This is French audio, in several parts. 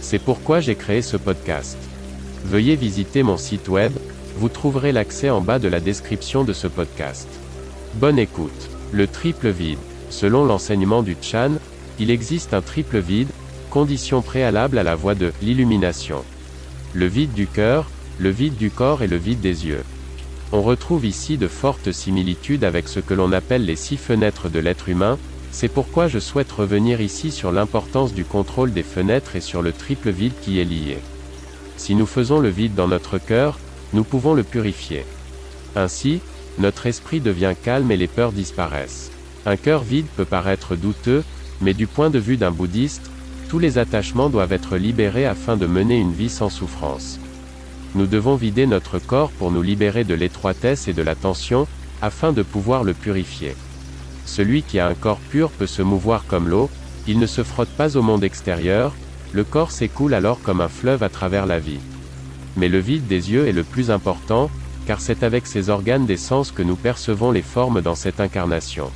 C'est pourquoi j'ai créé ce podcast. Veuillez visiter mon site web, vous trouverez l'accès en bas de la description de ce podcast. Bonne écoute. Le triple vide. Selon l'enseignement du Chan, il existe un triple vide, condition préalable à la voie de l'illumination. Le vide du cœur, le vide du corps et le vide des yeux. On retrouve ici de fortes similitudes avec ce que l'on appelle les six fenêtres de l'être humain, c'est pourquoi je souhaite revenir ici sur l'importance du contrôle des fenêtres et sur le triple vide qui est lié. Si nous faisons le vide dans notre cœur, nous pouvons le purifier. Ainsi, notre esprit devient calme et les peurs disparaissent. Un cœur vide peut paraître douteux, mais du point de vue d'un bouddhiste, tous les attachements doivent être libérés afin de mener une vie sans souffrance. Nous devons vider notre corps pour nous libérer de l'étroitesse et de la tension, afin de pouvoir le purifier. Celui qui a un corps pur peut se mouvoir comme l'eau, il ne se frotte pas au monde extérieur, le corps s'écoule alors comme un fleuve à travers la vie. Mais le vide des yeux est le plus important, car c'est avec ces organes des sens que nous percevons les formes dans cette incarnation.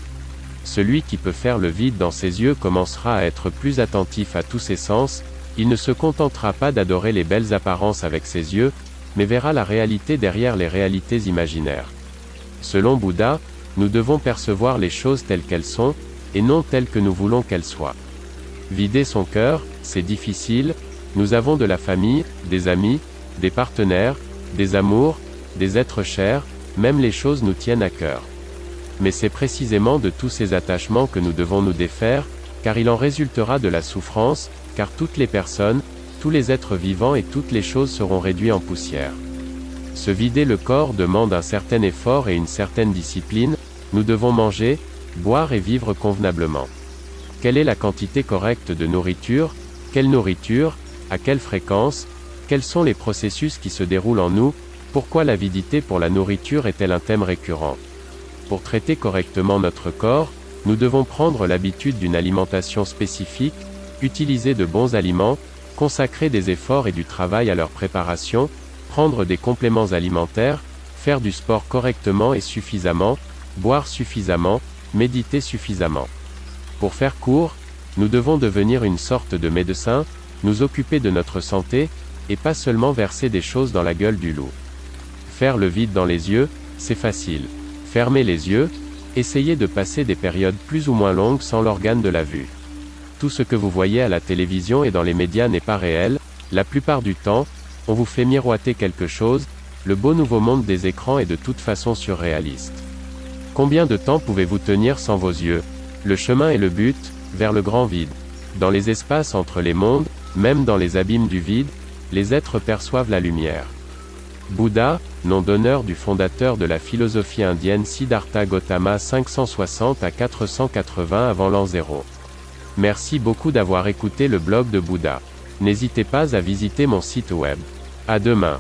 Celui qui peut faire le vide dans ses yeux commencera à être plus attentif à tous ses sens, il ne se contentera pas d'adorer les belles apparences avec ses yeux, mais verra la réalité derrière les réalités imaginaires. Selon Bouddha, nous devons percevoir les choses telles qu'elles sont, et non telles que nous voulons qu'elles soient. Vider son cœur, c'est difficile, nous avons de la famille, des amis, des partenaires, des amours, des êtres chers, même les choses nous tiennent à cœur. Mais c'est précisément de tous ces attachements que nous devons nous défaire, car il en résultera de la souffrance, car toutes les personnes, tous les êtres vivants et toutes les choses seront réduits en poussière. Se vider le corps demande un certain effort et une certaine discipline, nous devons manger, boire et vivre convenablement. Quelle est la quantité correcte de nourriture Quelle nourriture À quelle fréquence Quels sont les processus qui se déroulent en nous Pourquoi l'avidité pour la nourriture est-elle un thème récurrent? Pour traiter correctement notre corps, nous devons prendre l'habitude d'une alimentation spécifique, utiliser de bons aliments, consacrer des efforts et du travail à leur préparation, prendre des compléments alimentaires, faire du sport correctement et suffisamment, boire suffisamment, méditer suffisamment. Pour faire court, nous devons devenir une sorte de médecin, nous occuper de notre santé, et pas seulement verser des choses dans la gueule du loup. Faire le vide dans les yeux, c'est facile. Fermer les yeux, essayez de passer des périodes plus ou moins longues sans l'organe de la vue. Tout ce que vous voyez à la télévision et dans les médias n'est pas réel, la plupart du temps, on vous fait miroiter quelque chose, le beau nouveau monde des écrans est de toute façon surréaliste. Combien de temps pouvez-vous tenir sans vos yeux? Le chemin est le but, vers le grand vide. Dans les espaces entre les mondes, même dans les abîmes du vide, les êtres perçoivent la lumière. Bouddha, nom d'honneur du fondateur de la philosophie indienne Siddhartha Gautama 560 à 480 avant l'an 0. Merci beaucoup d'avoir écouté le blog de Bouddha. N'hésitez pas à visiter mon site web. À demain.